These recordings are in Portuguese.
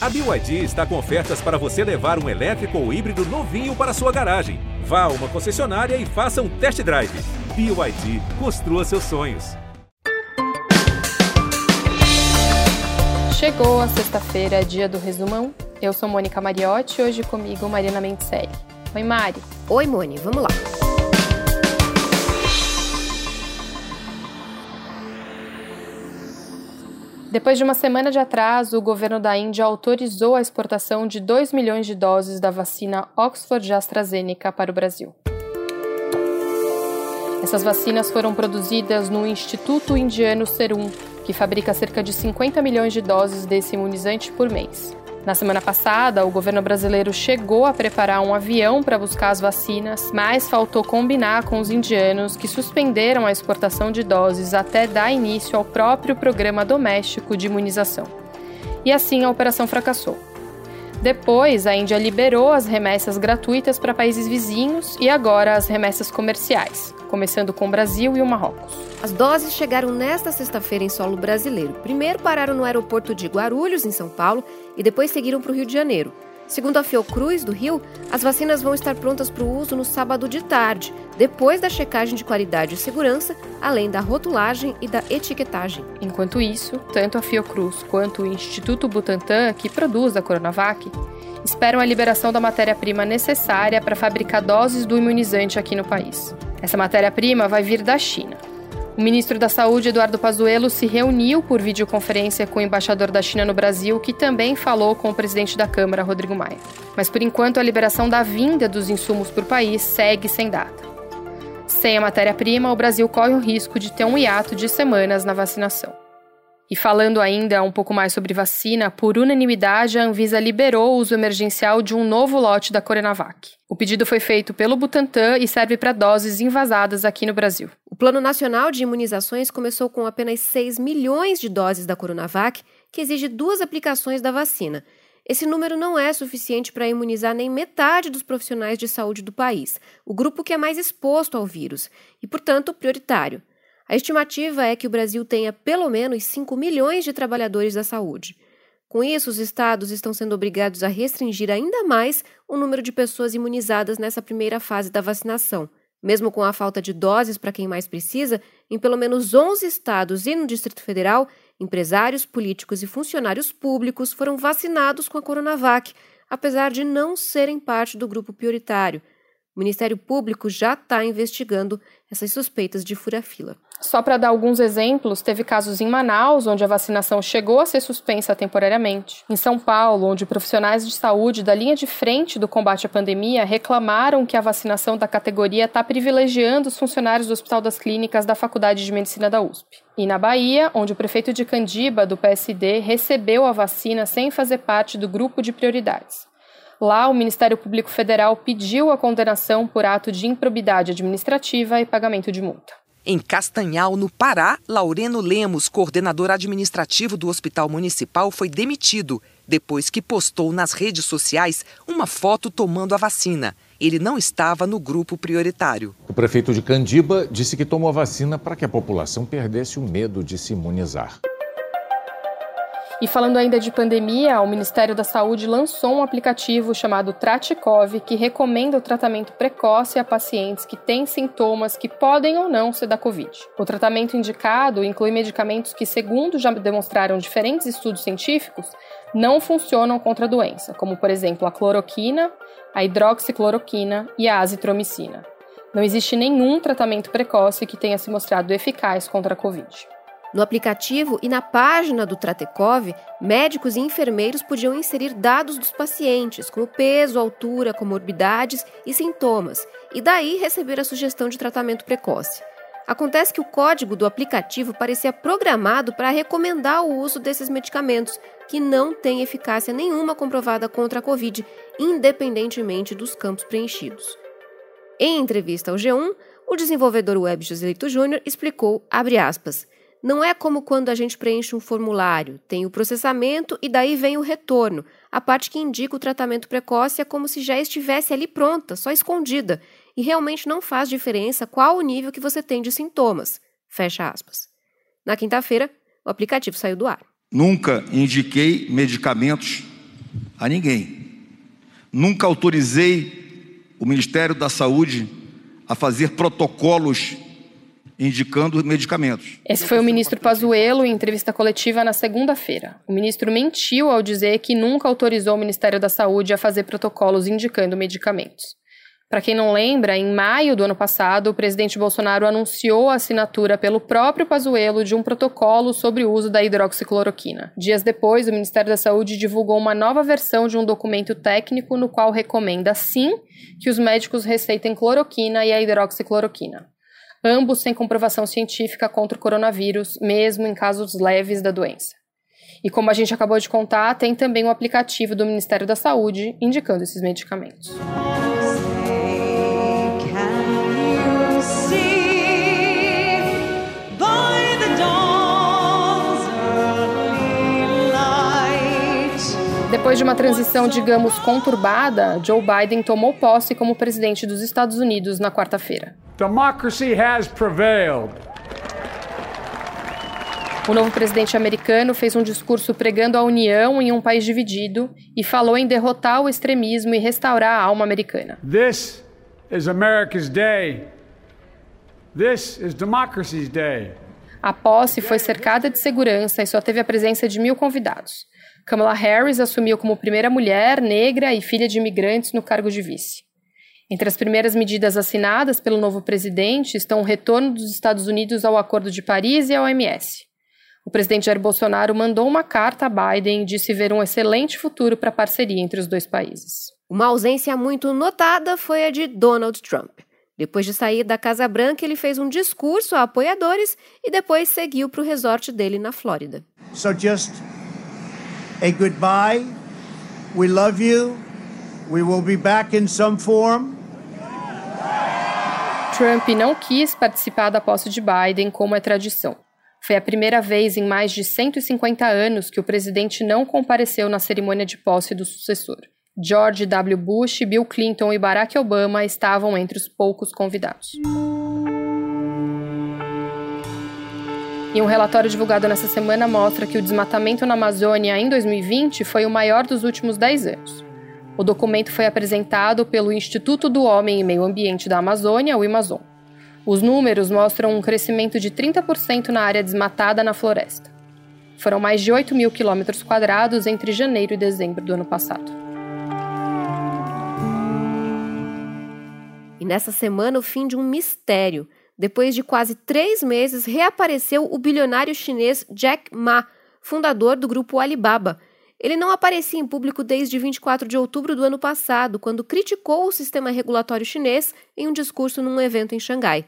A BYD está com ofertas para você levar um elétrico ou híbrido novinho para sua garagem. Vá a uma concessionária e faça um test drive. BYD, construa seus sonhos. Chegou a sexta-feira, dia do resumão. Eu sou Mônica Mariotti, hoje comigo Marina Mentelli. Oi, Mari. Oi, Moni, vamos lá. Depois de uma semana de atraso, o governo da Índia autorizou a exportação de 2 milhões de doses da vacina Oxford AstraZeneca para o Brasil. Essas vacinas foram produzidas no Instituto Indiano Serum, que fabrica cerca de 50 milhões de doses desse imunizante por mês. Na semana passada, o governo brasileiro chegou a preparar um avião para buscar as vacinas, mas faltou combinar com os indianos que suspenderam a exportação de doses até dar início ao próprio programa doméstico de imunização. E assim a operação fracassou. Depois, a Índia liberou as remessas gratuitas para países vizinhos e agora as remessas comerciais, começando com o Brasil e o Marrocos. As doses chegaram nesta sexta-feira em solo brasileiro. Primeiro pararam no aeroporto de Guarulhos, em São Paulo, e depois seguiram para o Rio de Janeiro. Segundo a Fiocruz do Rio, as vacinas vão estar prontas para o uso no sábado de tarde, depois da checagem de qualidade e segurança, além da rotulagem e da etiquetagem. Enquanto isso, tanto a Fiocruz quanto o Instituto Butantan, que produz a Coronavac, esperam a liberação da matéria-prima necessária para fabricar doses do imunizante aqui no país. Essa matéria-prima vai vir da China. O ministro da Saúde, Eduardo Pazuello, se reuniu por videoconferência com o embaixador da China no Brasil, que também falou com o presidente da Câmara, Rodrigo Maia. Mas por enquanto a liberação da vinda dos insumos para o país segue sem data. Sem a matéria-prima, o Brasil corre o risco de ter um hiato de semanas na vacinação. E falando ainda um pouco mais sobre vacina, por unanimidade, a Anvisa liberou o uso emergencial de um novo lote da Coronavac. O pedido foi feito pelo Butantan e serve para doses invasadas aqui no Brasil. O Plano Nacional de Imunizações começou com apenas 6 milhões de doses da Coronavac, que exige duas aplicações da vacina. Esse número não é suficiente para imunizar nem metade dos profissionais de saúde do país, o grupo que é mais exposto ao vírus, e, portanto, prioritário. A estimativa é que o Brasil tenha pelo menos 5 milhões de trabalhadores da saúde. Com isso, os estados estão sendo obrigados a restringir ainda mais o número de pessoas imunizadas nessa primeira fase da vacinação. Mesmo com a falta de doses para quem mais precisa, em pelo menos 11 estados e no Distrito Federal, empresários, políticos e funcionários públicos foram vacinados com a Coronavac, apesar de não serem parte do grupo prioritário. O Ministério Público já está investigando essas suspeitas de fura-fila. Só para dar alguns exemplos, teve casos em Manaus, onde a vacinação chegou a ser suspensa temporariamente. Em São Paulo, onde profissionais de saúde da linha de frente do combate à pandemia reclamaram que a vacinação da categoria está privilegiando os funcionários do Hospital das Clínicas da Faculdade de Medicina da USP. E na Bahia, onde o prefeito de Candiba, do PSD, recebeu a vacina sem fazer parte do grupo de prioridades. Lá, o Ministério Público Federal pediu a condenação por ato de improbidade administrativa e pagamento de multa. Em Castanhal, no Pará, Laureno Lemos, coordenador administrativo do Hospital Municipal, foi demitido depois que postou nas redes sociais uma foto tomando a vacina. Ele não estava no grupo prioritário. O prefeito de Candiba disse que tomou a vacina para que a população perdesse o medo de se imunizar. E falando ainda de pandemia, o Ministério da Saúde lançou um aplicativo chamado Traticov que recomenda o tratamento precoce a pacientes que têm sintomas que podem ou não ser da Covid. O tratamento indicado inclui medicamentos que, segundo já demonstraram diferentes estudos científicos, não funcionam contra a doença, como por exemplo a cloroquina, a hidroxicloroquina e a azitromicina. Não existe nenhum tratamento precoce que tenha se mostrado eficaz contra a Covid. No aplicativo e na página do Tratecov, médicos e enfermeiros podiam inserir dados dos pacientes, como peso, altura, comorbidades e sintomas, e daí receber a sugestão de tratamento precoce. Acontece que o código do aplicativo parecia programado para recomendar o uso desses medicamentos, que não têm eficácia nenhuma comprovada contra a Covid, independentemente dos campos preenchidos. Em entrevista ao G1, o desenvolvedor web Joselito Júnior explicou, abre aspas, não é como quando a gente preenche um formulário, tem o processamento e daí vem o retorno. A parte que indica o tratamento precoce é como se já estivesse ali pronta, só escondida, e realmente não faz diferença qual o nível que você tem de sintomas. Fecha aspas. Na quinta-feira, o aplicativo saiu do ar. Nunca indiquei medicamentos a ninguém. Nunca autorizei o Ministério da Saúde a fazer protocolos indicando medicamentos. Esse foi o ministro Pazuello em entrevista coletiva na segunda-feira. O ministro mentiu ao dizer que nunca autorizou o Ministério da Saúde a fazer protocolos indicando medicamentos. Para quem não lembra, em maio do ano passado, o presidente Bolsonaro anunciou a assinatura pelo próprio Pazuello de um protocolo sobre o uso da hidroxicloroquina. Dias depois, o Ministério da Saúde divulgou uma nova versão de um documento técnico no qual recomenda, sim, que os médicos receitem cloroquina e a hidroxicloroquina. Ambos sem comprovação científica contra o coronavírus, mesmo em casos leves da doença. E como a gente acabou de contar, tem também o um aplicativo do Ministério da Saúde indicando esses medicamentos. Depois de uma transição, digamos, conturbada, Joe Biden tomou posse como presidente dos Estados Unidos na quarta-feira. Democracy has prevailed. O novo presidente americano fez um discurso pregando a união em um país dividido e falou em derrotar o extremismo e restaurar a alma americana. This is America's day. This is democracy's day. A posse foi cercada de segurança e só teve a presença de mil convidados. Kamala Harris assumiu como primeira mulher negra e filha de imigrantes no cargo de vice. Entre as primeiras medidas assinadas pelo novo presidente estão o retorno dos Estados Unidos ao Acordo de Paris e ao OMS. O presidente Jair Bolsonaro mandou uma carta a Biden e disse ver um excelente futuro para a parceria entre os dois países. Uma ausência muito notada foi a de Donald Trump. Depois de sair da Casa Branca, ele fez um discurso a apoiadores e depois seguiu para o resort dele na Flórida. So just a goodbye. We love you. We will be back in some form. Trump não quis participar da posse de Biden como é tradição. Foi a primeira vez em mais de 150 anos que o presidente não compareceu na cerimônia de posse do sucessor. George W. Bush, Bill Clinton e Barack Obama estavam entre os poucos convidados. E um relatório divulgado nessa semana mostra que o desmatamento na Amazônia em 2020 foi o maior dos últimos 10 anos. O documento foi apresentado pelo Instituto do Homem e Meio Ambiente da Amazônia, o Amazon. Os números mostram um crescimento de 30% na área desmatada na floresta. Foram mais de 8 mil quilômetros quadrados entre janeiro e dezembro do ano passado. E nessa semana, o fim de um mistério depois de quase três meses, reapareceu o bilionário chinês Jack Ma, fundador do grupo Alibaba. Ele não aparecia em público desde 24 de outubro do ano passado, quando criticou o sistema regulatório chinês em um discurso num evento em Xangai.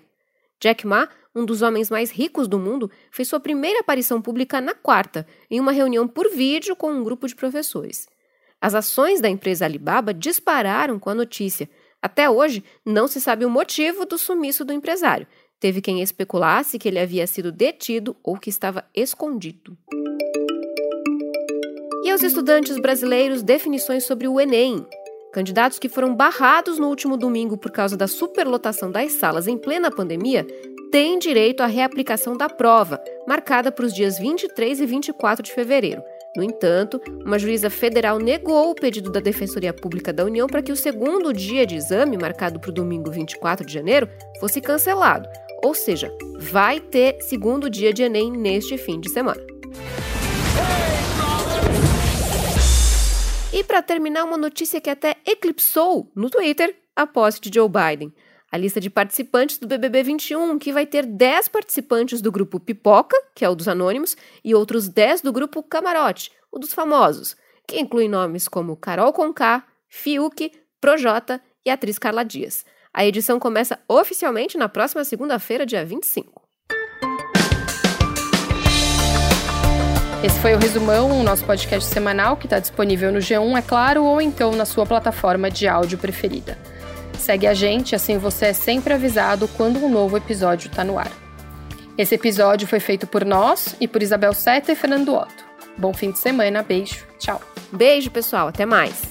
Jack Ma, um dos homens mais ricos do mundo, fez sua primeira aparição pública na quarta, em uma reunião por vídeo com um grupo de professores. As ações da empresa Alibaba dispararam com a notícia. Até hoje, não se sabe o motivo do sumiço do empresário, Teve quem especulasse que ele havia sido detido ou que estava escondido. E aos estudantes brasileiros, definições sobre o Enem. Candidatos que foram barrados no último domingo por causa da superlotação das salas em plena pandemia têm direito à reaplicação da prova, marcada para os dias 23 e 24 de fevereiro. No entanto, uma juíza federal negou o pedido da Defensoria Pública da União para que o segundo dia de exame, marcado para o domingo 24 de janeiro, fosse cancelado, ou seja, vai ter segundo dia de Enem neste fim de semana. E para terminar, uma notícia que até eclipsou no Twitter a posse de Joe Biden. A lista de participantes do BBB 21, que vai ter 10 participantes do grupo Pipoca, que é o dos anônimos, e outros 10 do grupo Camarote, o dos famosos, que inclui nomes como Carol Conká, Fiuk, Projota e atriz Carla Dias. A edição começa oficialmente na próxima segunda-feira, dia 25. Esse foi o Resumão, o nosso podcast semanal que está disponível no G1, é claro, ou então na sua plataforma de áudio preferida. Segue a gente, assim você é sempre avisado quando um novo episódio está no ar. Esse episódio foi feito por nós e por Isabel Seta e Fernando Otto. Bom fim de semana, beijo, tchau. Beijo, pessoal, até mais.